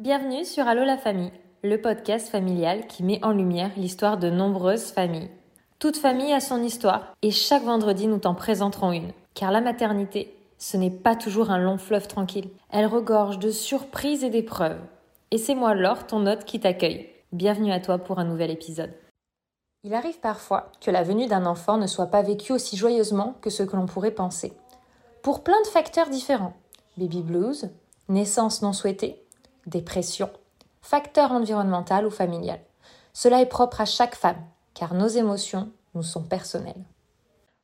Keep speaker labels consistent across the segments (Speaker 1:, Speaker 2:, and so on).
Speaker 1: Bienvenue sur Allo la famille, le podcast familial qui met en lumière l'histoire de nombreuses familles. Toute famille a son histoire et chaque vendredi nous t'en présenterons une. Car la maternité, ce n'est pas toujours un long fleuve tranquille. Elle regorge de surprises et d'épreuves. Et c'est moi Laure, ton hôte, qui t'accueille. Bienvenue à toi pour un nouvel épisode. Il arrive parfois que la venue d'un enfant ne soit pas vécue aussi joyeusement que ce que l'on pourrait penser. Pour plein de facteurs différents. Baby blues, naissance non souhaitée, dépression, facteur environnemental ou familial. Cela est propre à chaque femme, car nos émotions nous sont personnelles.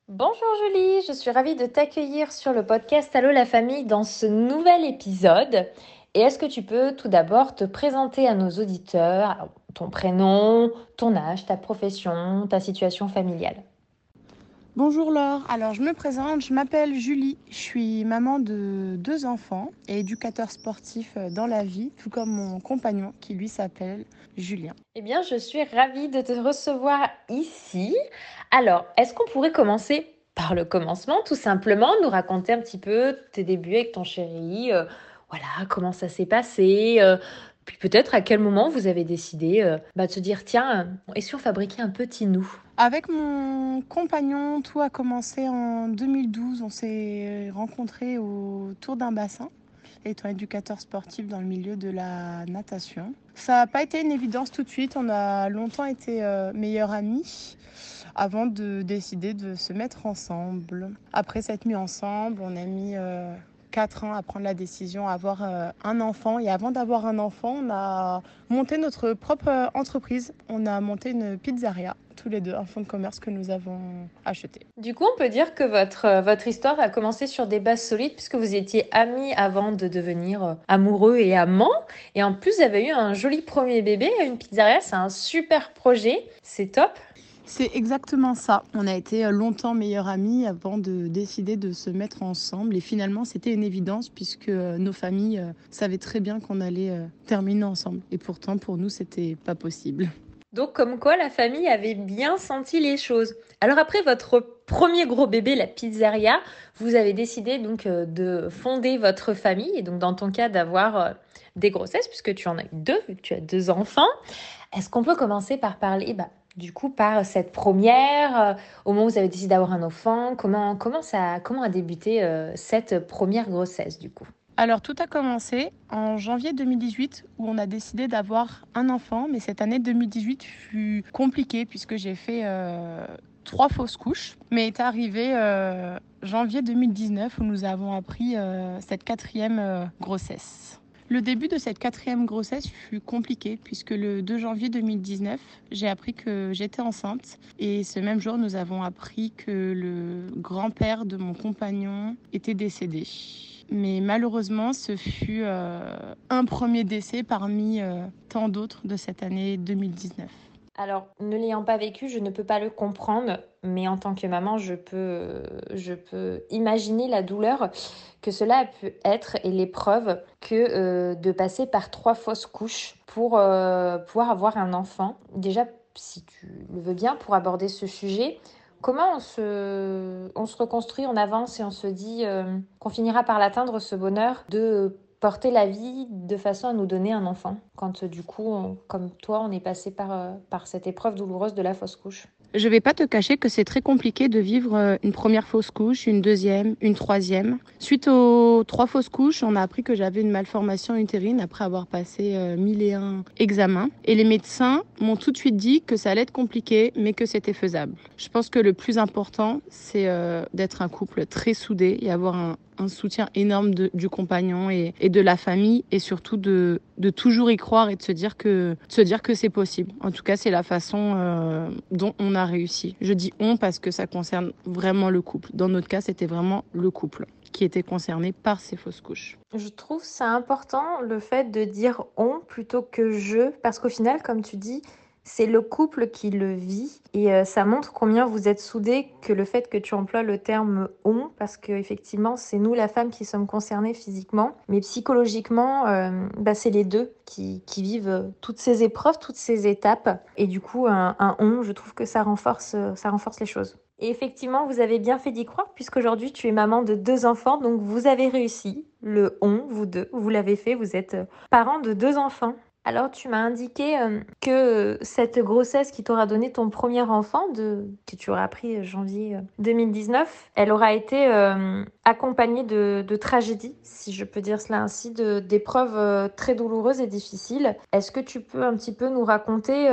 Speaker 1: Bonjour Julie, je suis ravie de t'accueillir sur le podcast Allô la famille dans ce nouvel épisode. Et est-ce que tu peux tout d'abord te présenter à nos auditeurs ton prénom, ton âge, ta profession, ta situation familiale?
Speaker 2: Bonjour Laure, alors je me présente, je m'appelle Julie, je suis maman de deux enfants et éducateur sportif euh, dans la vie, tout comme mon compagnon qui lui s'appelle Julien.
Speaker 1: Eh bien, je suis ravie de te recevoir ici. Alors, est-ce qu'on pourrait commencer par le commencement, tout simplement, nous raconter un petit peu tes débuts avec ton chéri, euh, voilà, comment ça s'est passé, euh, puis peut-être à quel moment vous avez décidé euh, bah, de se dire tiens, et si on fabriquait un petit nous?
Speaker 2: Avec mon compagnon, tout a commencé en 2012. On s'est rencontrés autour d'un bassin, étant éducateur sportif dans le milieu de la natation. Ça n'a pas été une évidence tout de suite. On a longtemps été euh, meilleurs amis avant de décider de se mettre ensemble. Après s'être mis ensemble, on a mis euh, 4 ans à prendre la décision d'avoir euh, un enfant. Et avant d'avoir un enfant, on a monté notre propre euh, entreprise. On a monté une pizzeria, tous les deux, un fonds de commerce que nous avons acheté.
Speaker 1: Du coup, on peut dire que votre, euh, votre histoire a commencé sur des bases solides puisque vous étiez amis avant de devenir amoureux et amants. Et en plus, vous avez eu un joli premier bébé, une pizzeria. C'est un super projet. C'est top.
Speaker 2: C'est exactement ça. On a été euh, longtemps meilleurs amis avant de décider de se mettre ensemble. Et finalement, c'était une évidence puisque euh, nos familles euh, savaient très bien qu'on allait terminer ensemble. Et pourtant, pour nous, c'était pas possible.
Speaker 1: Donc, comme quoi, la famille avait bien senti les choses. Alors, après votre premier gros bébé, la pizzeria, vous avez décidé donc de fonder votre famille. Et donc, dans ton cas, d'avoir des grossesses, puisque tu en as eu deux, vu que tu as deux enfants. Est-ce qu'on peut commencer par parler bah, du coup par cette première, euh, au moment où vous avez décidé d'avoir un enfant Comment, comment, ça, comment a débuté euh, cette première grossesse du coup?
Speaker 2: Alors tout a commencé en janvier 2018 où on a décidé d'avoir un enfant, mais cette année 2018 fut compliquée puisque j'ai fait euh, trois fausses couches. Mais est arrivé janvier 2019 où nous avons appris cette quatrième grossesse. Le début de cette quatrième grossesse fut compliqué puisque le 2 janvier 2019, j'ai appris que j'étais enceinte et ce même jour, nous avons appris que le grand-père de mon compagnon était décédé. Mais malheureusement, ce fut euh, un premier décès parmi euh, tant d'autres de cette année 2019.
Speaker 1: Alors, ne l'ayant pas vécu, je ne peux pas le comprendre, mais en tant que maman, je peux, imaginer la douleur que cela peut être et l'épreuve que euh, de passer par trois fausses couches pour euh, pouvoir avoir un enfant. Déjà, si tu le veux bien, pour aborder ce sujet, comment on se, on se reconstruit, on avance et on se dit euh, qu'on finira par l'atteindre, ce bonheur de porter la vie de façon à nous donner un enfant quand du coup, comme toi, on est passé par, euh, par cette épreuve douloureuse de la fausse couche
Speaker 2: je vais pas te cacher que c'est très compliqué de vivre euh, une première fausse couche, une deuxième, une troisième. Suite aux trois fausses couches, on a appris que j'avais une malformation utérine après avoir passé euh, mille et un examens. Et les médecins m'ont tout de suite dit que ça allait être compliqué, mais que c'était faisable. Je pense que le plus important, c'est d'être un couple très soudé et avoir un, un soutien énorme du compagnon et, de la famille et surtout de, de, toujours y croire et de se dire que se dire que c'est possible. En tout cas, c'est la façon euh, dont on a réussi. Je dis on parce que ça concerne vraiment le couple. Dans notre cas, c'était vraiment le couple qui était concerné par ces fausses couches.
Speaker 1: Je trouve ça important le fait de dire on plutôt que je parce qu'au final, comme tu dis, c'est le couple qui le vit et euh, ça montre combien vous êtes soudés que le fait que tu emploies le terme on, parce qu'effectivement c'est nous la femme qui sommes concernées physiquement, mais psychologiquement euh, bah, c'est les deux qui, vivent toutes ces épreuves, toutes ces étapes et du coup un, on, je trouve que ça renforce, ça renforce les choses. Et effectivement, vous avez bien fait d'y croire, puisqu'aujourd'hui, tu es maman de deux enfants, donc vous avez réussi. Le on, vous deux, vous l'avez fait, vous êtes euh, parents de deux enfants. Alors, tu m'as indiqué euh, que cette grossesse qui t'aura donné ton premier enfant, de, que tu auras appris janvier 2019, euh, elle aura été euh, accompagnée de, de tragédies, si je peux dire cela ainsi, d'épreuves très douloureuses et difficiles. Est-ce que tu peux un petit peu nous raconter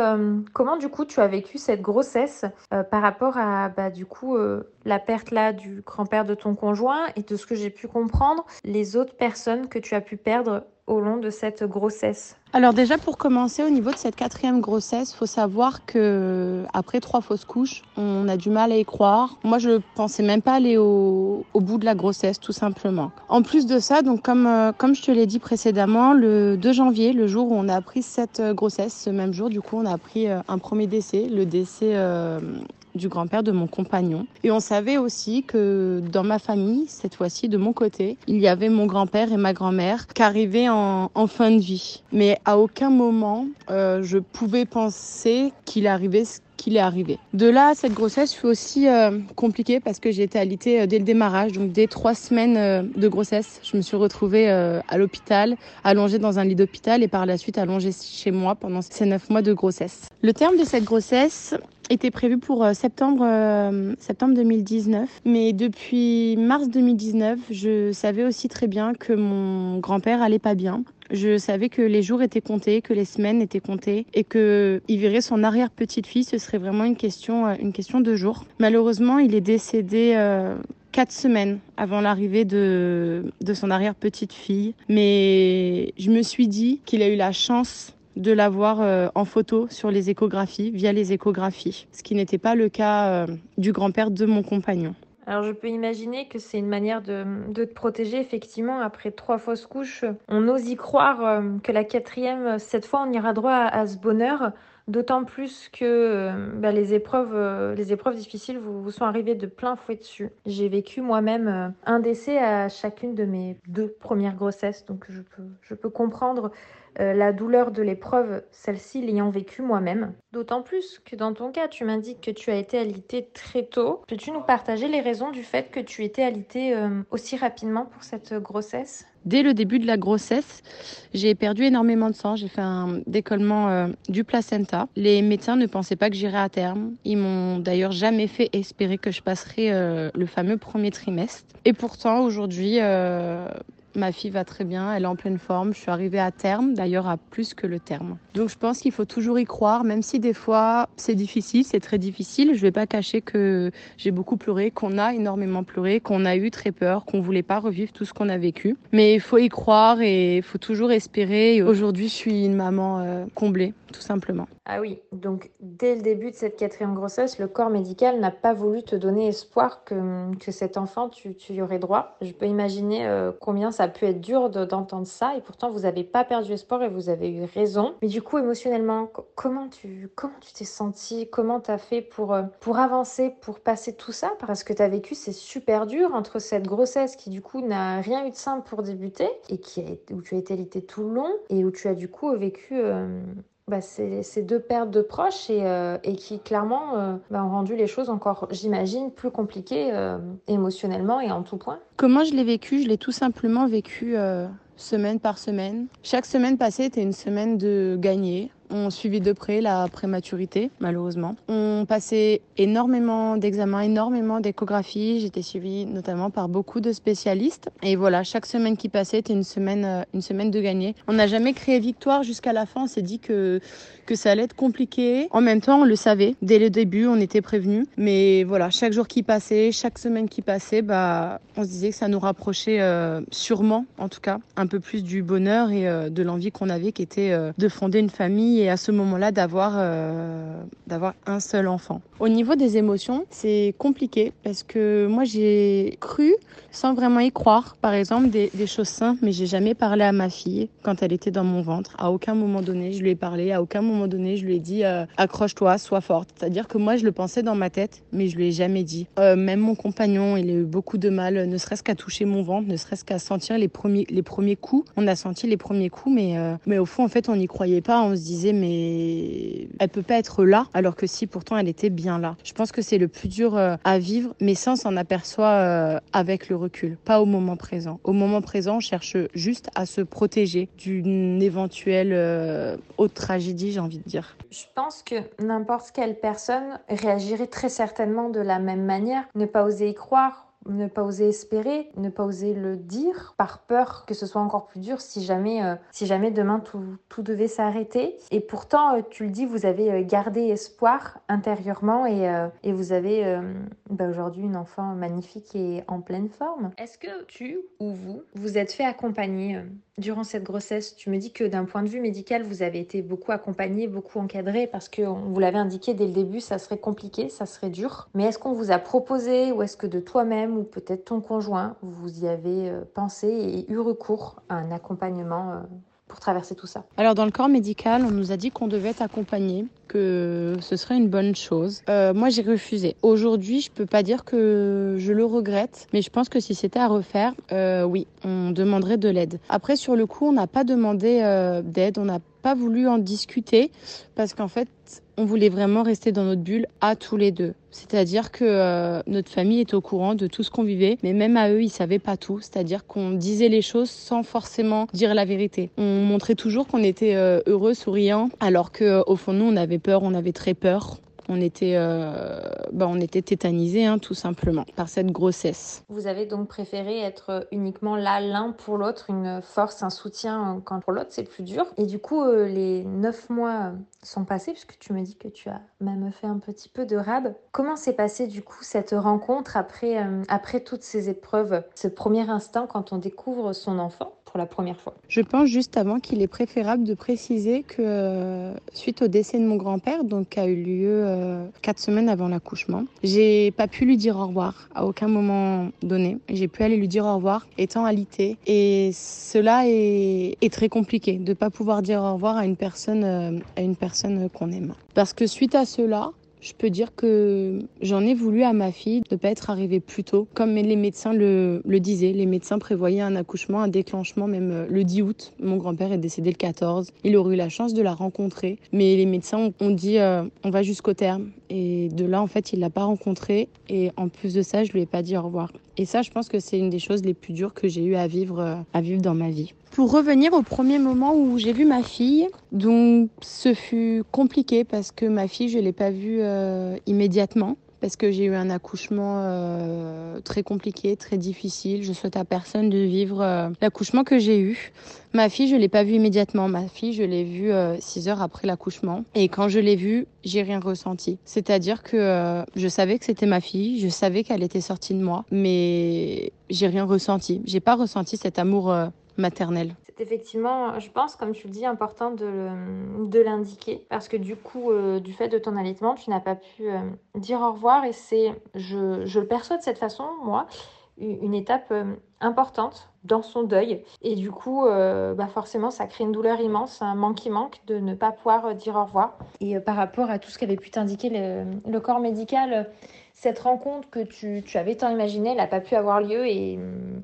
Speaker 1: comment, du coup, tu as vécu cette grossesse par rapport à, bah, du coup, la perte là du grand-père de ton conjoint et de ce que j'ai pu comprendre, les autres personnes que tu as pu perdre au long de cette grossesse
Speaker 2: Alors déjà pour commencer au niveau de cette quatrième grossesse, faut savoir que après trois fausses couches, on a du mal à y croire. Moi je pensais même pas aller au, bout de la grossesse tout simplement. En plus de ça, donc comme euh, comme je te l'ai dit précédemment, le 2 janvier, le jour où on a appris cette euh, grossesse, ce même jour du coup on a appris euh, un premier décès, le décès du grand-père de mon compagnon. Et on savait aussi que dans ma famille, cette fois-ci de mon côté, il y avait mon grand-père et ma grand-mère qui arrivaient en, fin de vie. Mais à aucun moment, euh, je pouvais penser qu'il arrivait ce qu'il est arrivé. De là, cette grossesse fut aussi euh, compliquée parce que j'ai été alitée euh, dès le démarrage, donc dès trois semaines de grossesse, je me suis retrouvée à l'hôpital, allongée dans un lit d'hôpital et par la suite allongée chez moi pendant ces neuf mois de grossesse. Le terme de cette grossesse, était prévu pour euh, septembre, euh, septembre 2019. Mais depuis mars 2019, je savais aussi très bien que mon grand-père allait pas bien. Je savais que les jours étaient comptés, que les semaines étaient comptées et que il verrait son arrière-petite-fille, ce serait vraiment une question, euh, une question de jours. Malheureusement, il est décédé quatre semaines avant l'arrivée de, de son arrière-petite-fille. Mais je me suis dit qu'il a eu la chance de l'avoir euh, en photo sur les échographies, via les échographies, ce qui n'était pas le cas euh, du grand-père de mon compagnon.
Speaker 1: Alors je peux imaginer que c'est une manière de, te protéger effectivement après trois fausses couches. On ose y croire euh, que la quatrième, cette fois on ira droit à, ce bonheur. D'autant plus que bah, les, épreuves, les épreuves difficiles vous, vous, sont arrivées de plein fouet dessus. J'ai vécu moi-même un décès à chacune de mes deux premières grossesses, donc je peux, je peux comprendre euh, la douleur de l'épreuve, celle-ci l'ayant vécue moi-même. D'autant plus que dans ton cas, tu m'indiques que tu as été alitée très tôt. Peux-tu nous partager les raisons du fait que tu étais alitée euh, aussi rapidement pour cette grossesse?
Speaker 2: Dès le début de la grossesse, j'ai perdu énormément de sang. J'ai fait un décollement euh, du placenta. Les médecins ne pensaient pas que j'irais à terme. Ils m'ont d'ailleurs jamais fait espérer que je passerais le fameux premier trimestre. Et pourtant, aujourd'hui, Ma fille va très bien, elle est en pleine forme. Je suis arrivée à terme, d'ailleurs à plus que le terme. Donc je pense qu'il faut toujours y croire, même si des fois c'est difficile, c'est très difficile. Je ne vais pas cacher que j'ai beaucoup pleuré, qu'on a énormément pleuré, qu'on a eu très peur, qu'on voulait pas revivre tout ce qu'on a vécu. Mais il faut y croire et il faut toujours espérer. Aujourd'hui, je suis une maman euh, comblée, tout simplement.
Speaker 1: Ah oui, donc dès le début de cette quatrième grossesse, le corps médical n'a pas voulu te donner espoir que, que cet enfant, tu, tu y aurais droit. Je peux imaginer euh, combien ça a pu être dur d'entendre ça et pourtant vous n'avez pas perdu espoir et vous avez eu raison. Mais du coup, émotionnellement, comment tu comment tu t'es senti Comment tu as fait pour, euh, pour avancer, pour passer tout ça? Parce que tu as vécu, c'est super dur entre cette grossesse qui du coup n'a rien eu de simple pour débuter et qui a, où tu as été alité tout le long et où tu as du coup vécu euh, bah, ces, deux pertes de proches et, euh, qui clairement euh, bah, ont rendu les choses encore, j'imagine, plus compliquées euh, émotionnellement et en tout point.
Speaker 2: Comment je l'ai vécu? Je l'ai tout simplement vécu semaine par semaine. Chaque semaine passée était une semaine de gagner. On suivit de près la prématurité, malheureusement. On passait énormément d'examens, énormément d'échographies. J'étais suivie notamment par beaucoup de spécialistes. Et voilà, chaque semaine qui passait était une semaine, euh, une semaine de gagner. On n'a jamais créé victoire jusqu'à la fin. On s'est dit que, que ça allait être compliqué. En même temps, on le savait. Dès le début, on était prévenus. Mais voilà, chaque jour qui passait, chaque semaine qui passait, bah, on se disait que ça nous rapprochait euh, sûrement, en tout cas, un peu plus du bonheur et euh, de l'envie qu'on avait, qui était de fonder une famille et à ce moment-là d'avoir euh, d'avoir un seul enfant. Au niveau des émotions, c'est compliqué parce que moi j'ai cru sans vraiment y croire, par exemple des, choses simples, mais j'ai jamais parlé à ma fille quand elle était dans mon ventre. À aucun moment donné, je lui ai parlé, à aucun moment donné, je lui ai dit euh, accroche-toi, sois forte. C'est-à-dire que moi je le pensais dans ma tête, mais je lui ai jamais dit. Euh, même mon compagnon, il a eu beaucoup de mal, ne serait-ce qu'à toucher mon ventre, ne serait-ce qu'à sentir les premiers les premiers coups. On a senti les premiers coups, mais mais au fond en fait on n'y croyait pas. On se disait mais elle peut pas être là alors que si pourtant elle était bien là. Je pense que c'est le plus dur euh, à vivre mais ça on s'en aperçoit euh, avec le recul, pas au moment présent. Au moment présent, on cherche juste à se protéger d'une éventuelle euh, autre tragédie, j'ai envie de dire.
Speaker 1: Je pense que n'importe quelle personne réagirait très certainement de la même manière, ne pas oser y croire ne pas oser espérer, ne pas oser le dire, par peur que ce soit encore plus dur si jamais, euh, si jamais demain tout, tout devait s'arrêter. Et pourtant, euh, tu le dis, vous avez euh, gardé espoir intérieurement et, et vous avez bah, aujourd'hui une enfant magnifique et en pleine forme. Est-ce que tu ou vous vous êtes fait accompagner durant cette grossesse? Tu me dis que d'un point de vue médical, vous avez été beaucoup accompagné, beaucoup encadré parce que vous l'avez indiqué dès le début, ça serait compliqué, ça serait dur. Mais est-ce qu'on vous a proposé ou est-ce que de toi-même ou peut-être ton conjoint, vous y avez euh, pensé et eu recours à un accompagnement euh, pour traverser tout ça
Speaker 2: Alors dans le corps médical, on nous a dit qu'on devait être accompagné, que ce serait une bonne chose. Euh, moi j'ai refusé. Aujourd'hui, je peux pas dire que je le regrette, mais je pense que si c'était à refaire, oui, on demanderait de l'aide. Après sur le coup, on n'a pas demandé d'aide, on n'a pas voulu en discuter parce qu'en fait, on voulait vraiment rester dans notre bulle à tous les deux. C'est-à-dire que euh, notre famille est au courant de tout ce qu'on vivait, mais même à eux, ils savaient pas tout. C'est-à-dire qu'on disait les choses sans forcément dire la vérité. On montrait toujours qu'on était euh, heureux, souriant, alors que au fond nous, on avait peur, on avait très peur on était, euh, bah, on était tétanisés, hein, tout simplement, par cette grossesse.
Speaker 1: Vous avez donc préféré être uniquement là l'un pour l'autre, une force, un soutien quand pour l'autre c'est plus dur. Et du coup, euh, les neuf mois sont passés, puisque tu me dis que tu as même fait un petit peu de rab. Comment s'est passée du coup cette rencontre après, euh, après toutes ces épreuves, ce premier instant quand on découvre son enfant? La première fois
Speaker 2: Je pense juste avant qu'il est préférable de préciser que euh, suite au décès de mon grand-père, donc qui a eu lieu euh, quatre semaines avant l'accouchement, j'ai pas pu lui dire au revoir à aucun moment donné. J'ai pu aller lui dire au revoir étant alité et cela est, très compliqué de pas pouvoir dire au revoir à une personne euh, à une personne qu'on aime. Parce que suite à cela, je peux dire que j'en ai voulu à ma fille de ne pas être arrivée plus tôt. Comme les médecins le, disaient, les médecins prévoyaient un accouchement, un déclenchement même euh, le 10 août. Mon grand-père est décédé le 14. Il aurait eu la chance de la rencontrer. Mais les médecins ont dit euh, on va jusqu'au terme. Et de là, en fait, il l'a pas rencontrée. Et en plus de ça, je lui ai pas dit au revoir. Et ça, je pense que c'est une des choses les plus dures que j'ai eu à vivre, euh, à vivre dans ma vie. Pour revenir au premier moment où j'ai vu ma fille, donc ce fut compliqué parce que ma fille, je l'ai pas vue euh, immédiatement parce que j'ai eu un accouchement euh, très compliqué, très difficile. Je souhaite à personne de vivre euh, l'accouchement que j'ai eu. Ma fille, je l'ai pas vue immédiatement. Ma fille, je l'ai vue euh, six heures après l'accouchement. Et quand je l'ai vue, j'ai rien ressenti. C'est-à-dire que je savais que c'était ma fille, je savais qu'elle était sortie de moi, mais j'ai rien ressenti. J'ai pas ressenti cet amour maternel
Speaker 1: c'est effectivement, je pense, comme tu le dis, important de, l'indiquer parce que du coup, euh, du fait de ton allaitement, tu n'as pas pu euh, dire au revoir et c'est, je, le perçois de cette façon, moi, une étape euh, importante dans son deuil. Et du coup, bah forcément, ça crée une douleur immense, un manque qui manque de ne pas pouvoir dire au revoir. Et par rapport à tout ce qu'avait pu t'indiquer le, corps médical, cette rencontre que tu, avais tant imaginée, elle n'a pas pu avoir lieu et,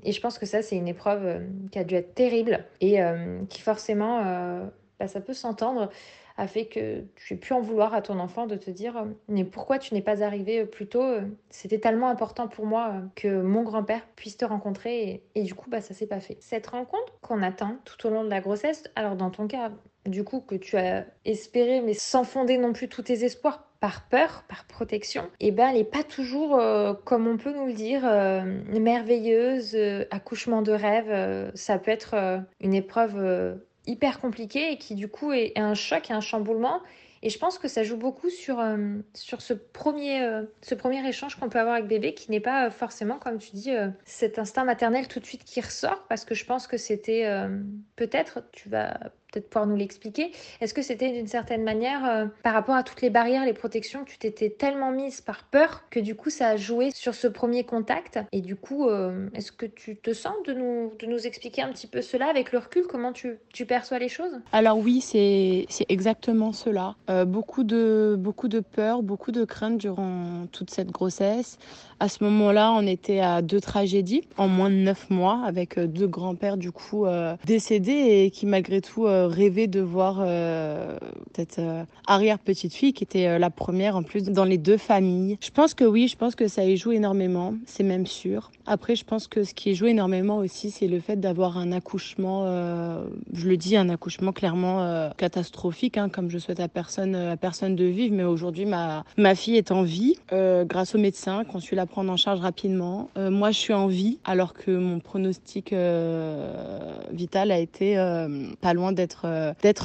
Speaker 1: je pense que ça, c'est une épreuve euh, qui a dû être terrible et euh, qui forcément, euh, bah, ça peut s'entendre, a fait que tu aies pu en vouloir à ton enfant de te dire mais pourquoi tu n'es pas arrivé plus tôt C'était tellement important pour moi que mon grand-père puisse te rencontrer et, du coup, bah, ça s'est pas fait. Cette rencontre qu'on attend tout au long de la grossesse, alors dans ton cas, du coup, que tu as espéré mais sans fonder non plus tous tes espoirs par peur, par protection, eh ben elle n'est pas toujours, euh, comme on peut nous le dire, euh, merveilleuse, euh, accouchement de rêve. ça peut être une épreuve hyper compliquée et qui du coup est, un choc un chamboulement. Et je pense que ça joue beaucoup sur, sur ce, premier, ce premier échange qu'on peut avoir avec bébé qui n'est pas forcément, comme tu dis, cet instinct maternel tout de suite qui ressort parce que je pense que c'était peut-être, tu vas peut-être pouvoir nous l'expliquer. Est-ce que c'était d'une certaine manière, euh, par rapport à toutes les barrières, les protections, tu t'étais tellement mise par peur que du coup ça a joué sur ce premier contact? Et du coup, euh, est-ce que tu te sens de nous, de nous expliquer un petit peu cela avec le recul? Comment tu, tu perçois les choses?
Speaker 2: Alors oui, c'est exactement cela. Euh, beaucoup, de, beaucoup de peur, beaucoup de crainte durant toute cette grossesse. À ce moment-là, on était à deux tragédies en moins de neuf mois avec deux grands-pères du coup décédés et qui malgré tout rêvé de voir cette arrière petite fille qui était la première en plus dans les deux familles. Je pense que oui, je pense que ça y joue énormément, c'est même sûr. Après, je pense que ce qui joue énormément aussi, c'est le fait d'avoir un accouchement, je le dis, un accouchement clairement catastrophique, hein, comme je souhaite à personne, à personne de vivre. Mais aujourd'hui, ma, ma fille est en vie grâce au médecin qu'on su la prendre en charge rapidement. moi, je suis en vie alors que mon pronostic vital a été pas loin d'être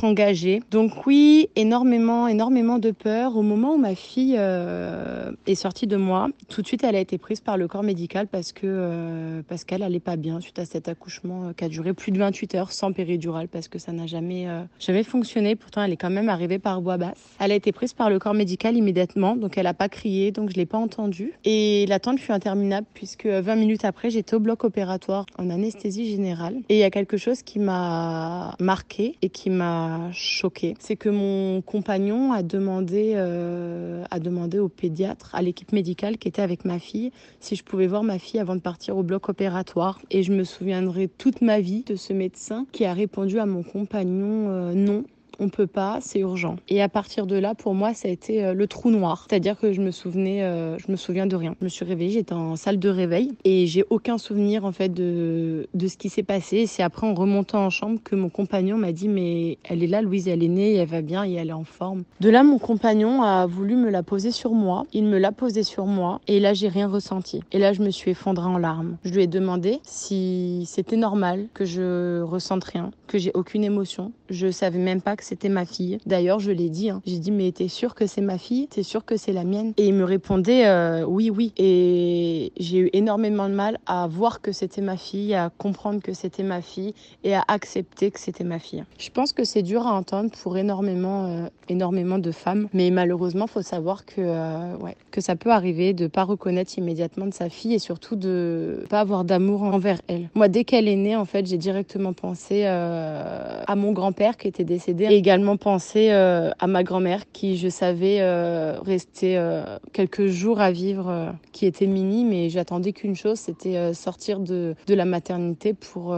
Speaker 2: engagé. Donc oui, énormément, énormément de peur. Au moment où ma fille euh, est sortie de moi, tout de suite, elle a été prise par le corps médical parce que euh, parce qu'elle allait pas bien suite à cet accouchement euh, qui a duré plus de 28 heures sans péridurale parce que ça n'a jamais jamais fonctionné. Pourtant, elle est quand même arrivée par voie basse. Elle a été prise par le corps médical immédiatement, donc elle a pas crié, donc je l'ai pas entendue. Et l'attente fut interminable puisque 20 minutes après, j'étais au bloc opératoire en anesthésie générale. Et il y a quelque chose qui m'a marqué et qui m'a choqué, c'est que mon compagnon a demandé, euh, a demandé au pédiatre, à l'équipe médicale qui était avec ma fille, si je pouvais voir ma fille avant de partir au bloc opératoire. Et je me souviendrai toute ma vie de ce médecin qui a répondu à mon compagnon euh, non on peut pas, c'est urgent. Et à partir de là, pour moi, ça a été euh, le trou noir. C'est-à-dire que je me souvenais, euh, je me souviens de rien. Je me suis réveillée, j'étais en salle de réveil et j'ai aucun souvenir en fait de, de ce qui s'est passé. C'est après en remontant en chambre que mon compagnon m'a dit mais elle est là, Louise, elle est née, elle va bien et elle est en forme. De là, mon compagnon a voulu me la poser sur moi. Il me l'a posée sur moi et là, j'ai rien ressenti. Et là, je me suis effondrée en larmes. Je lui ai demandé si c'était normal que je ressente rien, que j'ai aucune émotion. Je savais même pas que c'était ma fille. D'ailleurs, je l'ai dit. Hein. J'ai dit, mais t'es sûr que c'est ma fille? T'es sûr que c'est la mienne? Et il me répondait, euh, oui, oui. Et j'ai eu énormément de mal à voir que c'était ma fille, à comprendre que c'était ma fille et à accepter que c'était ma fille. Je pense que c'est dur à entendre pour énormément, euh, énormément de femmes. Mais malheureusement, faut savoir que, euh, ouais, que ça peut arriver de pas reconnaître immédiatement de sa fille et surtout de pas avoir d'amour envers elle. Moi, dès qu'elle est née, en fait, j'ai directement pensé à mon grand-père qui était décédé également pensé euh, à ma grand-mère qui, je savais, euh, restait euh, quelques jours à vivre, qui était mini, mais j'attendais qu'une chose, c'était sortir de, de la maternité pour,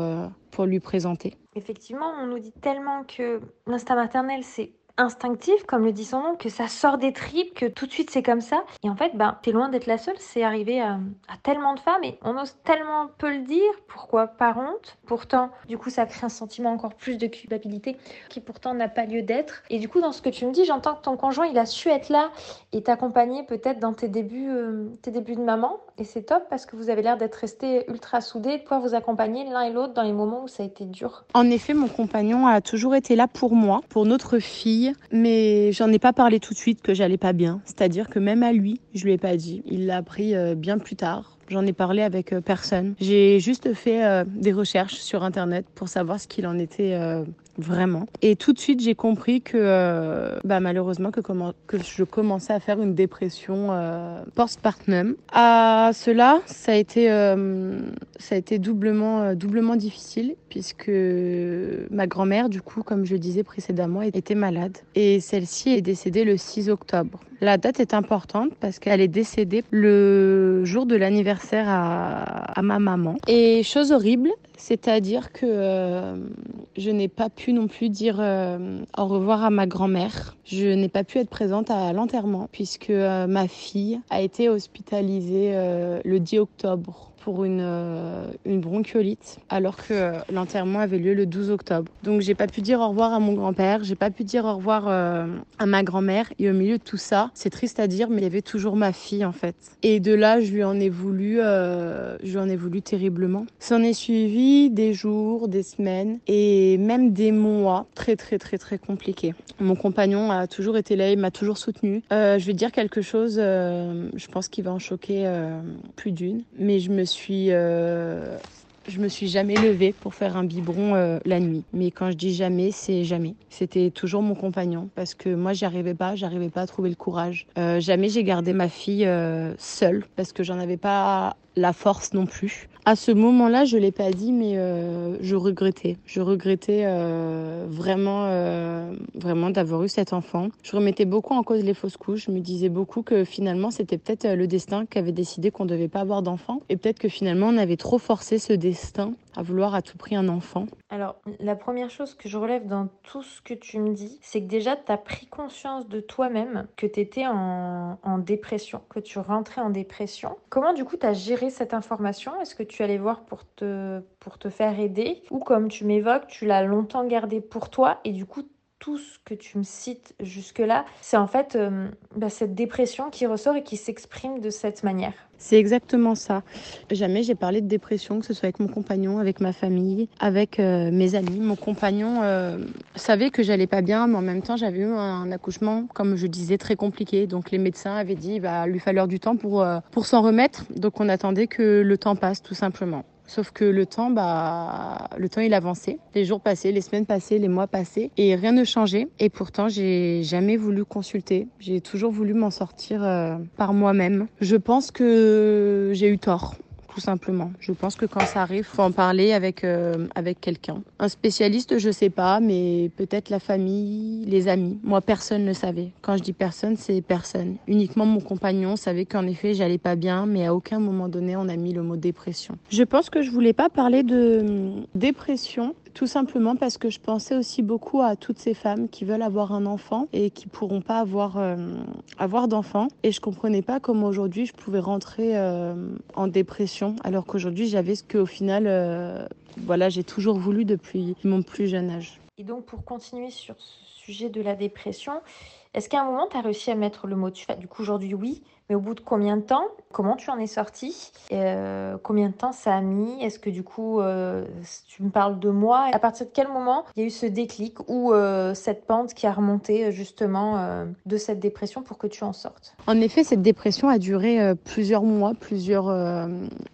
Speaker 2: pour lui présenter.
Speaker 1: Effectivement, on nous dit tellement que l'instinct maternel, c'est instinctif, comme le dit son nom, que ça sort des tripes, que tout de suite c'est comme ça. Et en fait, ben, t'es loin d'être la seule, c'est arrivé à, tellement de femmes et on ose tellement peu le dire. Pourquoi Par honte? Pourtant, du coup, ça crée un sentiment encore plus de culpabilité qui pourtant n'a pas lieu d'être. Et du coup, dans ce que tu me dis, j'entends que ton conjoint, il a su être là et t'accompagner peut-être dans tes débuts, euh, tes débuts de maman. Et c'est top parce que vous avez l'air d'être restés ultra soudés, de pouvoir vous accompagner l'un et l'autre dans les moments où ça a été dur.
Speaker 2: En effet, mon compagnon a toujours été là pour moi, pour notre fille mais j'en ai pas parlé tout de suite que j'allais pas bien. C'est-à-dire que même à lui, je lui ai pas dit. Il l'a appris euh, bien plus tard. J'en ai parlé avec euh, personne. J'ai juste fait euh, des recherches sur Internet pour savoir ce qu'il en était vraiment. Et tout de suite, j'ai compris que, bah, malheureusement, que, je commençais à faire une dépression postpartum. À cela, ça a été, ça a été doublement, doublement difficile puisque ma grand-mère, du coup, comme je disais précédemment, était malade. Et celle-ci est décédée le 6 octobre. La date est importante parce qu'elle est décédée le jour de l'anniversaire à, ma maman. Et chose horrible, c'est-à-dire que euh, je n'ai pas pu non plus dire euh, au revoir à ma grand-mère. Je n'ai pas pu être présente à l'enterrement puisque euh, ma fille a été hospitalisée le 10 octobre pour une, euh, une bronchiolite alors que euh, l'enterrement avait lieu le 12 octobre. Donc j'ai pas pu dire au revoir à mon grand-père, j'ai pas pu dire au revoir euh, à ma grand-mère et au milieu de tout ça, c'est triste à dire mais il y avait toujours ma fille en fait. Et de là, je lui en ai voulu je lui en ai voulu terriblement. S'en est suivi des jours, des semaines et même des mois très très très très compliqués. Mon compagnon a toujours été là, il m'a toujours soutenu. je vais dire quelque chose, je pense qu'il va en choquer plus d'une, mais je me suis euh, je me suis jamais levée pour faire un biberon euh, la nuit. Mais quand je dis jamais, c'est jamais. C'était toujours mon compagnon parce que moi, j'y arrivais pas, j'arrivais pas à trouver le courage. Euh, jamais j'ai gardé ma fille seule parce que j'en avais pas la force non plus. À ce moment-là, je l'ai pas dit, mais euh, je regrettais. Je regrettais euh, vraiment, euh, vraiment d'avoir eu cet enfant. Je remettais beaucoup en cause les fausses couches. Je me disais beaucoup que finalement, c'était peut-être le destin qui avait décidé qu'on devait pas avoir d'enfant, et peut-être que finalement, on avait trop forcé ce destin à vouloir à tout prix un enfant.
Speaker 1: Alors, la première chose que je relève dans tout ce que tu me dis, c'est que déjà, tu as pris conscience de toi-même que tu étais en, dépression, que tu rentrais en dépression. Comment, du coup, tu as géré cette information? Est-ce que tu allais voir pour te, pour te faire aider? Ou comme tu m'évoques, tu l'as longtemps gardé pour toi et du coup, tout ce que tu me cites jusque-là, c'est en fait euh, bah, cette dépression qui ressort et qui s'exprime de cette manière.
Speaker 2: C'est exactement ça. Jamais j'ai parlé de dépression, que ce soit avec mon compagnon, avec ma famille, avec euh, mes amis. Mon compagnon euh, savait que j'allais pas bien, mais en même temps j'avais eu un accouchement, comme je disais, très compliqué. Donc les médecins avaient dit va lui falloir du temps pour, pour s'en remettre. Donc on attendait que le temps passe tout simplement. Sauf que le temps, bah, le temps il avançait. Les jours passaient, les semaines passaient, les mois passaient et rien ne changeait. Et pourtant, j'ai jamais voulu consulter. J'ai toujours voulu m'en sortir euh, par moi-même. Je pense que j'ai eu tort tout simplement. Je pense que quand ça arrive, faut en parler avec euh, avec quelqu'un. Un spécialiste, je sais pas, mais peut-être la famille, les amis. Moi, personne ne savait. Quand je dis personne, c'est personne. Uniquement mon compagnon savait qu'en effet, j'allais pas bien, mais à aucun moment donné, on a mis le mot dépression. Je pense que je voulais pas parler de hum, dépression tout simplement parce que je pensais aussi beaucoup à toutes ces femmes qui veulent avoir un enfant et qui pourront pas avoir, euh, avoir d'enfant. Et je comprenais pas comment aujourd'hui je pouvais rentrer euh, en dépression alors qu'aujourd'hui j'avais ce qu'au final, euh, voilà, j'ai toujours voulu depuis mon plus jeune âge.
Speaker 1: Et donc pour continuer sur ce sujet de la dépression, est-ce qu'à un moment tu as réussi à mettre le mot dessus? Du coup aujourd'hui oui, mais au bout de combien de temps Comment tu en es sorti euh, Combien de temps ça a mis? Est-ce que du coup, euh, tu me parles de moi À partir de quel moment il y a eu ce déclic ou euh, cette pente qui a remonté justement de cette dépression pour que tu en sortes?
Speaker 2: En effet, cette dépression a duré plusieurs mois, plusieurs,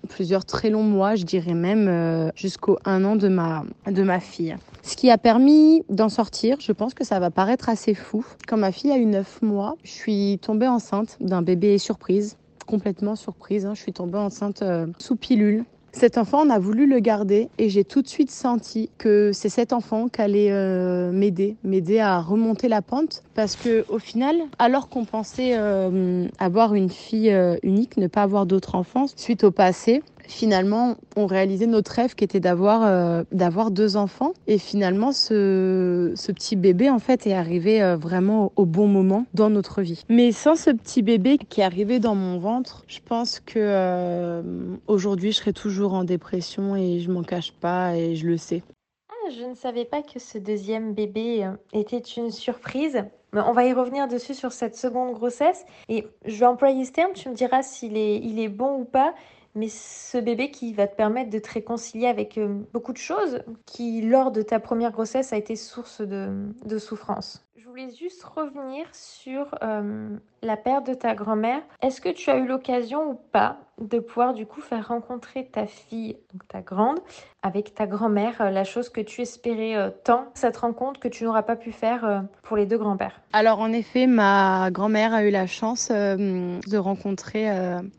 Speaker 2: plusieurs très longs mois, je dirais même jusqu'au un an de ma, de ma fille. Ce qui a permis d'en sortir, je pense que ça va paraître assez fou. Quand ma fille a eu 9 mois, je suis tombée enceinte d'un bébé surprise, complètement surprise. Hein. Je suis tombée enceinte euh, sous pilule. Cet enfant, on a voulu le garder et j'ai tout de suite senti que c'est cet enfant qui allait euh, m'aider, m'aider à remonter la pente. Parce que au final, alors qu'on pensait euh, avoir une fille unique, ne pas avoir d'autres enfants, suite au passé, finalement, on réalisait notre rêve qui était d'avoir euh, d'avoir deux enfants. Et finalement, ce, ce, petit bébé, en fait, est arrivé euh, vraiment au bon moment dans notre vie. Mais sans ce petit bébé qui est arrivé dans mon ventre, je pense que euh, aujourd'hui, je serais toujours en dépression et je m'en cache pas et je le sais.
Speaker 1: Ah, je ne savais pas que ce deuxième bébé était une surprise. On va y revenir dessus sur cette seconde grossesse. Et je vais employer ce terme, tu me diras s'il est, il est bon ou pas mais ce bébé qui va te permettre de te réconcilier avec euh, beaucoup de choses qui, lors de ta première grossesse, a été source de, de souffrance. Je voulais juste revenir sur euh, la perte de ta grand-mère. Est-ce que tu as eu l'occasion ou pas de pouvoir du coup faire rencontrer ta fille, donc ta grande, avec ta grand-mère, euh, la chose que tu espérais euh, tant, cette rencontre que tu n'auras pas pu faire euh, pour les deux grands-pères?
Speaker 2: Alors en effet, ma grand-mère a eu la chance de rencontrer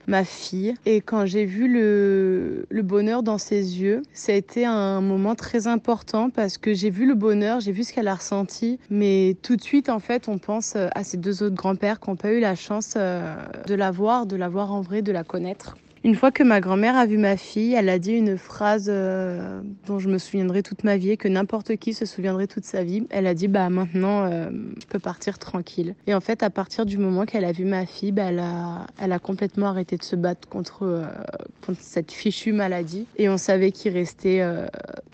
Speaker 2: ma fille et quand j'ai vu le, le bonheur dans ses yeux, ça a été un moment très important parce que j'ai vu le bonheur, j'ai vu ce qu'elle a ressenti, mais tout de suite en fait on pense à ces deux autres grands-pères qui n'ont pas eu la chance de la voir, de la voir en vrai, de la connaître. Une fois que ma grand-mère a vu ma fille, elle a dit une phrase euh, dont je me souviendrai toute ma vie et que n'importe qui se souviendrait toute sa vie. Elle a dit bah maintenant euh, je peux partir tranquille. Et en fait à partir du moment qu'elle a vu ma fille, bah, elle a elle a complètement arrêté de se battre contre, euh, contre cette fichue maladie et on savait qu'il restait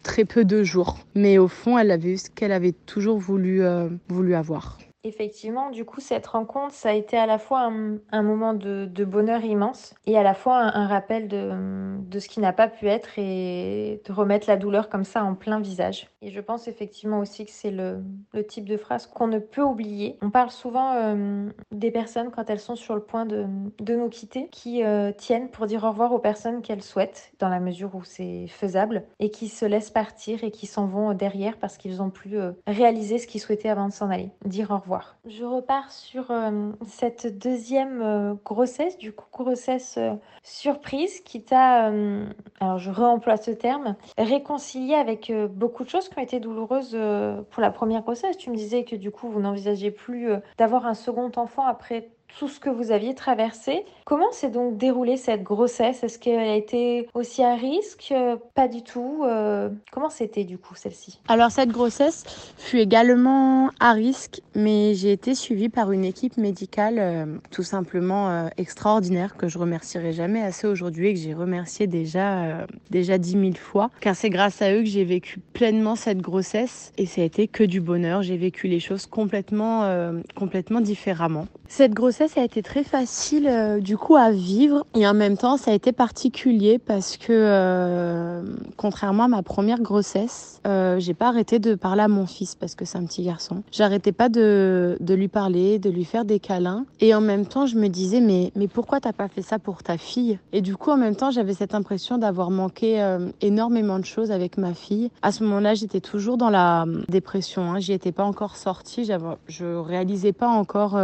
Speaker 2: très peu de jours. Mais au fond, elle avait eu ce qu'elle avait toujours voulu voulu avoir.
Speaker 1: Effectivement, du coup, cette rencontre, ça a été à la fois un, moment de, bonheur immense et à la fois un, rappel de, ce qui n'a pas pu être et de remettre la douleur comme ça en plein visage. Et je pense effectivement aussi que c'est le, type de phrase qu'on ne peut oublier. On parle souvent euh, des personnes quand elles sont sur le point de, nous quitter, qui euh, tiennent pour dire au revoir aux personnes qu'elles souhaitent, dans la mesure où c'est faisable, et qui se laissent partir et qui s'en vont derrière parce qu'ils ont plus euh, réalisé ce qu'ils souhaitaient avant de s'en aller. Dire au revoir je repars sur euh, cette deuxième euh, grossesse, du coup grossesse euh, surprise qui t'a, alors je réemploie ce terme, réconcilié avec beaucoup de choses qui ont été douloureuses pour la première grossesse. Tu me disais que du coup vous n'envisagez plus d'avoir un second enfant après tout ce que vous aviez traversé. Comment s'est donc déroulée cette grossesse? Est-ce qu'elle a été aussi à risque? Pas du tout. Euh, comment c'était du coup celle-ci?
Speaker 2: Alors cette grossesse fut également à risque, mais j'ai été suivie par une équipe médicale euh, tout simplement euh, extraordinaire que je remercierai jamais assez aujourd'hui et que j'ai remercié déjà déjà dix mille fois, car c'est grâce à eux que j'ai vécu pleinement cette grossesse et ça a été que du bonheur. J'ai vécu les choses complètement complètement différemment. Cette grossesse a été très facile euh, du coup à vivre et en même temps ça a été particulier parce que euh, contrairement à ma première grossesse, euh, j'ai pas arrêté de parler à mon fils parce que c'est un petit garçon. J'arrêtais pas de, de lui parler, de lui faire des câlins et en même temps je me disais mais mais pourquoi t'as pas fait ça pour ta fille? Et du coup en même temps j'avais cette impression d'avoir manqué énormément de choses avec ma fille. À ce moment-là j'étais toujours dans la dépression, hein. j'y étais pas encore sortie, je réalisais pas encore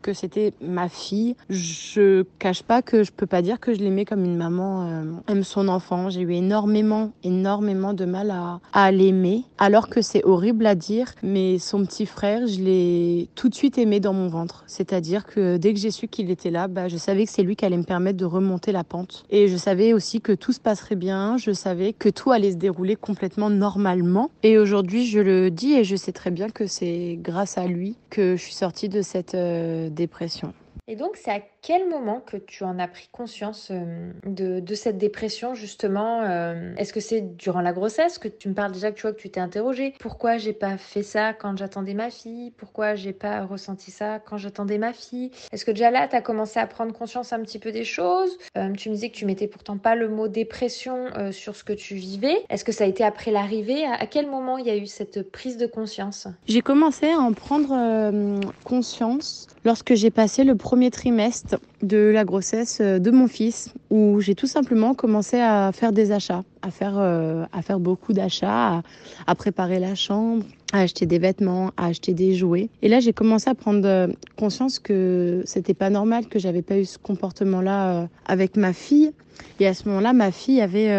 Speaker 2: que c'était ma fille. Je cache pas que je peux pas dire que je l'aimais comme une maman euh, aime son enfant. J'ai eu énormément, énormément de mal à, l'aimer, alors que c'est horrible à dire, mais son petit frère, je l'ai tout de suite aimé dans mon ventre. C'est-à-dire que dès que j'ai su qu'il était là, bah, je savais que c'est lui qui allait me permettre de remonter la pente. Et je savais aussi que tout se passerait bien. Je savais que tout allait se dérouler complètement normalement. Et aujourd'hui, je le dis et je sais très bien que c'est grâce à lui que je suis sortie de cette euh, dépression.
Speaker 1: Et donc, c'est à quel moment que tu en as pris conscience euh, de, cette dépression, justement euh, Est-ce que c'est durant la grossesse que tu me parles déjà que tu vois que tu t'es interrogée? Pourquoi j'ai pas fait ça quand j'attendais ma fille? Pourquoi j'ai pas ressenti ça quand j'attendais ma fille? Est-ce que déjà là, tu as commencé à prendre conscience un petit peu des choses? Euh, Tu me disais que tu mettais pourtant pas le mot dépression sur ce que tu vivais. Est-ce que ça a été après l'arrivée? À, quel moment il y a eu cette prise de conscience?
Speaker 2: J'ai commencé à en prendre conscience lorsque j'ai passé le premier trimestre de la grossesse euh, de mon fils, où j'ai tout simplement commencé à faire des achats, à faire, euh, à faire beaucoup d'achats, à, préparer la chambre, à acheter des vêtements, à acheter des jouets. Et là, j'ai commencé à prendre euh, conscience que c'était pas normal, que j'avais pas eu ce comportement-là avec ma fille. Et à ce moment-là, ma fille avait,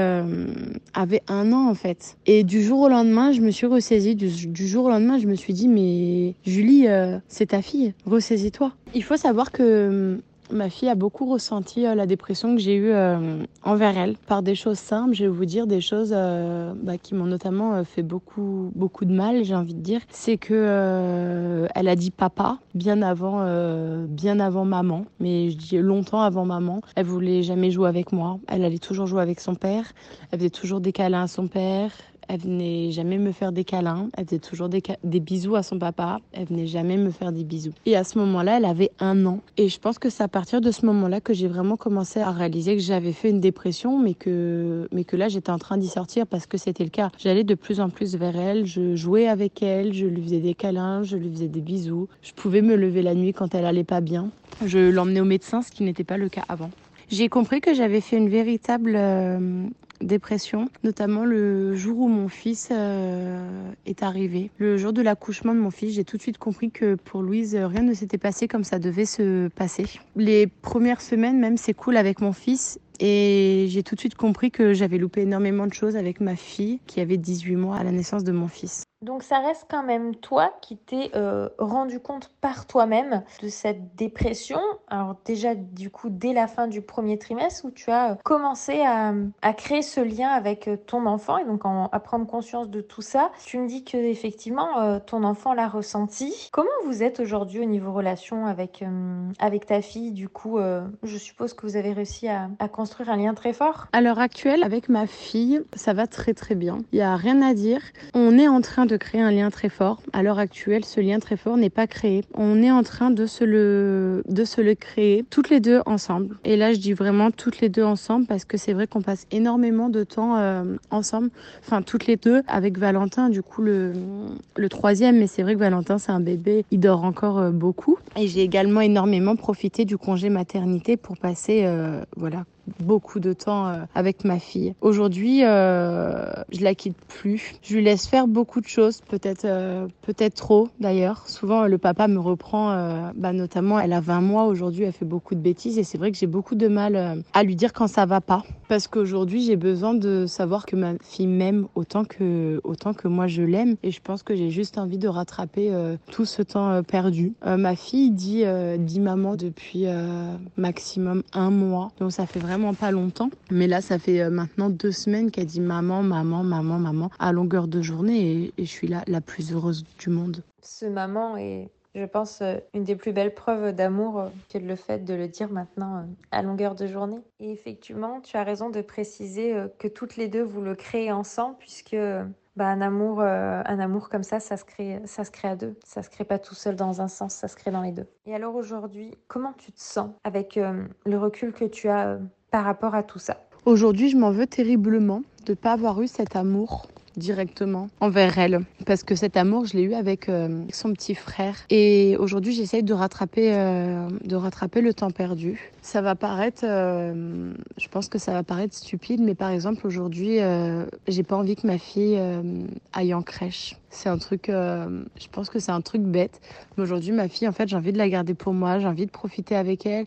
Speaker 2: avait un an en fait. Et du jour au lendemain, je me suis ressaisie. Du, jour au lendemain, je me suis dit, mais Julie, c'est ta fille, ressaisis-toi. Il faut savoir que Ma fille a beaucoup ressenti euh, la dépression que j'ai eue euh, envers elle par des choses simples. Je vais vous dire des choses euh, bah, qui m'ont notamment fait beaucoup beaucoup de mal. J'ai envie de dire, c'est que elle a dit papa bien avant bien avant maman, mais je dis longtemps avant maman. Elle voulait jamais jouer avec moi. Elle allait toujours jouer avec son père. Elle faisait toujours des câlins à son père. Elle venait jamais me faire des câlins. Elle faisait toujours des, bisous à son papa. Elle venait jamais me faire des bisous. Et à ce moment-là, elle avait un an. Et je pense que c'est à partir de ce moment-là que j'ai vraiment commencé à réaliser que j'avais fait une dépression, mais que, mais que là, j'étais en train d'y sortir parce que c'était le cas. J'allais de plus en plus vers elle. Je jouais avec elle. Je lui faisais des câlins. Je lui faisais des bisous. Je pouvais me lever la nuit quand elle allait pas bien. Je l'emmenais au médecin, ce qui n'était pas le cas avant. J'ai compris que j'avais fait une véritable euh, dépression, notamment le jour où mon fils euh, est arrivé. Le jour de l'accouchement de mon fils, j'ai tout de suite compris que pour Louise, rien ne s'était passé comme ça devait se passer. Les premières semaines, même, c'est cool avec mon fils. Et j'ai tout de suite compris que j'avais loupé énormément de choses avec ma fille qui avait 18 mois à la naissance de mon fils.
Speaker 1: Donc ça reste quand même toi qui t'es euh, rendu compte par toi-même de cette dépression. Alors déjà du coup dès la fin du premier trimestre où tu as euh, commencé à, créer ce lien avec euh, ton enfant et donc à prendre conscience de tout ça. Tu me dis que effectivement ton enfant l'a ressenti. Comment vous êtes aujourd'hui au niveau relation avec avec ta fille? Du coup, je suppose que vous avez réussi à, à, construire un lien très fort.
Speaker 2: À l'heure actuelle, avec ma fille, ça va très très bien. Il y a rien à dire. On est en train de de créer un lien très fort. À l'heure actuelle, ce lien très fort n'est pas créé. On est en train de se le, de se le créer toutes les deux ensemble. Et là, je dis vraiment toutes les deux ensemble parce que c'est vrai qu'on passe énormément de temps euh, ensemble. Enfin, toutes les deux avec Valentin, du coup, le, le troisième. Mais c'est vrai que Valentin, c'est un bébé. Il dort encore euh, beaucoup. Et j'ai également énormément profité du congé maternité pour passer, euh, voilà, beaucoup de temps euh, avec ma fille. Aujourd'hui, euh, je la quitte plus. Je lui laisse faire beaucoup de choses, peut-être euh, peut-être trop d'ailleurs. Souvent, le papa me reprend, euh, bah, notamment, elle a 20 mois aujourd'hui, elle fait beaucoup de bêtises et c'est vrai que j'ai beaucoup de mal à lui dire quand ça va pas. Parce qu'aujourd'hui, j'ai besoin de savoir que ma fille m'aime autant que, autant que moi je l'aime et je pense que j'ai juste envie de rattraper tout ce temps perdu. Ma fille dit, dit maman depuis maximum un mois, donc ça fait vraiment pas longtemps. Mais là, ça fait euh, maintenant deux semaines qu'elle dit maman, maman, maman, maman à longueur de journée et, je suis là la plus heureuse du monde.
Speaker 1: Ce maman est, je pense, euh, une des plus belles preuves d'amour euh, que le fait de le dire maintenant à longueur de journée. Et effectivement, tu as raison de préciser que toutes les deux, vous le créez ensemble, puisque bah, un amour, un amour comme ça, ça se crée, ça se crée à deux. Ça se crée pas tout seul dans un sens, ça se crée dans les deux. Et alors aujourd'hui, comment tu te sens avec le recul que tu as par rapport à tout ça.
Speaker 2: Aujourd'hui, je m'en veux terriblement de ne pas avoir eu cet amour directement envers elle. Parce que cet amour je l'ai eu avec euh, son petit frère. Et aujourd'hui j'essaye de rattraper euh, de rattraper le temps perdu. Ça va paraître euh, je pense que ça va paraître stupide mais par exemple aujourd'hui j'ai pas envie que ma fille aille en crèche c'est un truc euh, je pense que c'est un truc bête. Mais aujourd'hui ma fille en fait j'ai envie de la garder pour moi j'ai envie de profiter avec elle.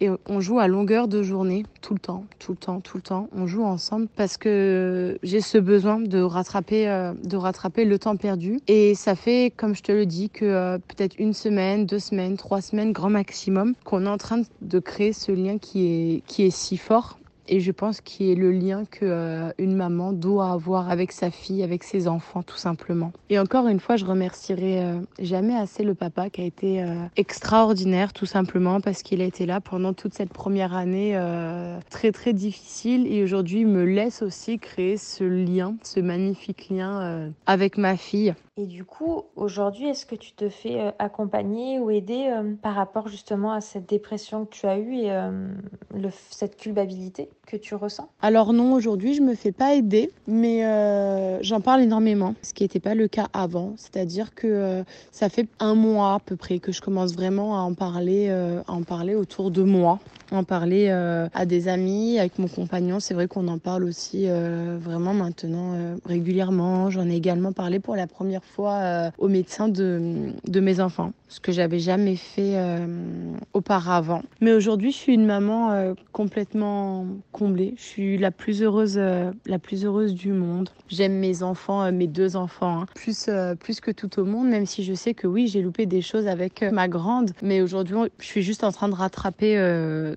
Speaker 2: Et on joue à longueur de journée tout le temps tout le temps tout le temps. On joue ensemble parce que j'ai ce besoin de rattraper euh, de rattraper le temps perdu. Et ça fait comme je te le dis que euh, peut-être une semaine deux semaines trois semaines grand maximum qu'on est en train de créer ce lien qui est qui est si fort et je pense qu'il est le lien que euh, une maman doit avoir avec sa fille, avec ses enfants, tout simplement. Et encore une fois, je remercierai euh, jamais assez le papa qui a été euh, extraordinaire, tout simplement, parce qu'il a été là pendant toute cette première année très très difficile. Et aujourd'hui, il me laisse aussi créer ce lien, ce magnifique lien avec ma fille.
Speaker 1: Et du coup, aujourd'hui, est-ce que tu te fais accompagner ou aider par rapport justement à cette dépression que tu as eue et cette culpabilité? Que tu ressens
Speaker 2: Alors non, aujourd'hui, je me fais pas aider, mais euh, j'en parle énormément, ce qui n'était pas le cas avant. C'est-à-dire que euh, ça fait un mois à peu près que je commence vraiment à en parler, euh, à en parler autour de moi, en parler à des amis, avec mon compagnon. C'est vrai qu'on en parle aussi vraiment maintenant régulièrement. J'en ai également parlé pour la première fois au médecin de, de mes enfants, ce que j'avais jamais fait auparavant. Mais aujourd'hui, je suis une maman complètement Je suis la plus heureuse, euh, la plus heureuse du monde. J'aime mes enfants, euh, mes deux enfants, hein, plus euh, plus que tout au monde. Même si je sais que oui, j'ai loupé des choses avec ma grande, mais aujourd'hui, je suis juste en train de rattraper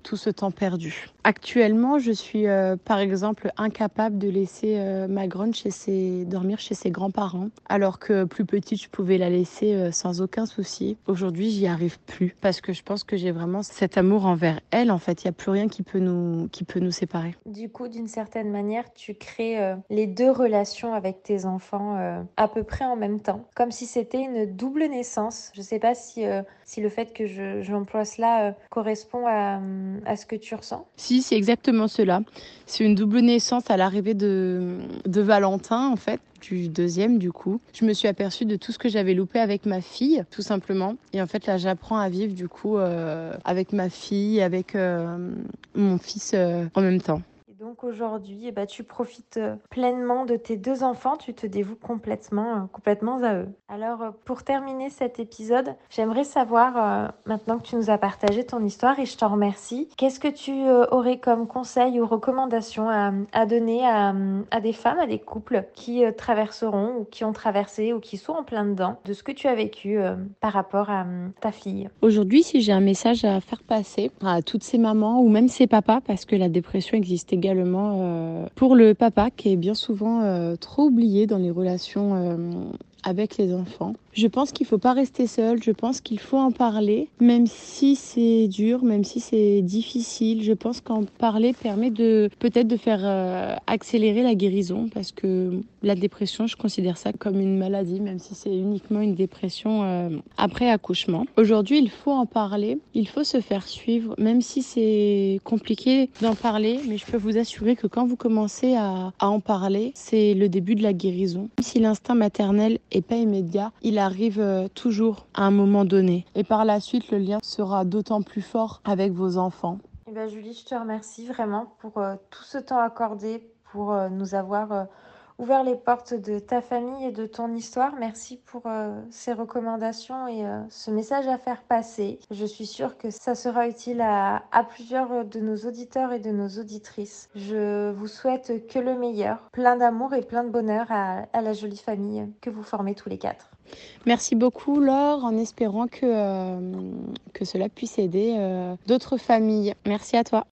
Speaker 2: tout ce temps perdu. Actuellement, je suis euh, par exemple incapable de laisser euh, ma grande chez ses, dormir chez ses grands-parents, alors que plus petite, je pouvais la laisser euh, sans aucun souci. Aujourd'hui, j'y arrive plus parce que je pense que j'ai vraiment cet amour envers elle. En fait, il n'y a plus rien qui peut nous qui peut nous séparer.
Speaker 1: Du coup, d'une certaine manière, tu crées les deux relations avec tes enfants à peu près en même temps, comme si c'était une double naissance. Je ne sais pas si, si le fait que je, j'emploie cela euh, correspond à, hum, à ce que tu ressens?
Speaker 2: Si, c'est exactement cela. C'est une double naissance à l'arrivée de, de Valentin, en fait, du deuxième, du coup. Je me suis aperçue de tout ce que j'avais loupé avec ma fille, tout simplement. Et en fait, là, j'apprends à vivre, du coup, euh, avec ma fille, avec euh, mon fils euh, en même temps.
Speaker 1: Donc aujourd'hui, eh ben, tu profites euh, pleinement de tes deux enfants, tu te dévoues complètement, euh, complètement à eux. Alors euh, pour terminer cet épisode, j'aimerais savoir, maintenant que tu nous as partagé ton histoire et je t'en remercie, qu'est-ce que tu aurais comme conseil ou recommandation à, donner à, des femmes, à des couples qui traverseront ou qui ont traversé ou qui sont en plein dedans de ce que tu as vécu par rapport à ta fille?
Speaker 2: Aujourd'hui, si j'ai un message à faire passer à toutes ces mamans ou même ces papas, parce que la dépression existe également euh, pour le papa qui est bien souvent euh, trop oublié dans les relations euh, avec les enfants. Je pense qu'il faut pas rester seul, je pense qu'il faut en parler, même si c'est dur, même si c'est difficile. Je pense qu'en parler permet de peut-être de faire euh, accélérer la guérison parce que la dépression, je considère ça comme une maladie, même si c'est uniquement une dépression euh, après accouchement. Aujourd'hui, il faut en parler, il faut se faire suivre, même si c'est compliqué d'en parler, mais je peux vous assurer que quand vous commencez à, en parler, c'est le début de la guérison. Si l'instinct maternel est pas immédiat, il arrive euh, toujours à un moment donné. Et par la suite, le lien sera d'autant plus fort avec vos enfants.
Speaker 1: Eh ben, Julie, je te remercie vraiment pour euh, tout ce temps accordé, pour euh, nous avoir ouvert les portes de ta famille et de ton histoire. Merci pour ces recommandations et ce message à faire passer. Je suis sûre que ça sera utile à, plusieurs de nos auditeurs et de nos auditrices. Je vous souhaite que le meilleur, plein d'amour et plein de bonheur à la jolie famille que vous formez tous les quatre.
Speaker 2: Merci beaucoup Laure, en espérant que, euh, cela puisse aider euh, d'autres familles. Merci à toi.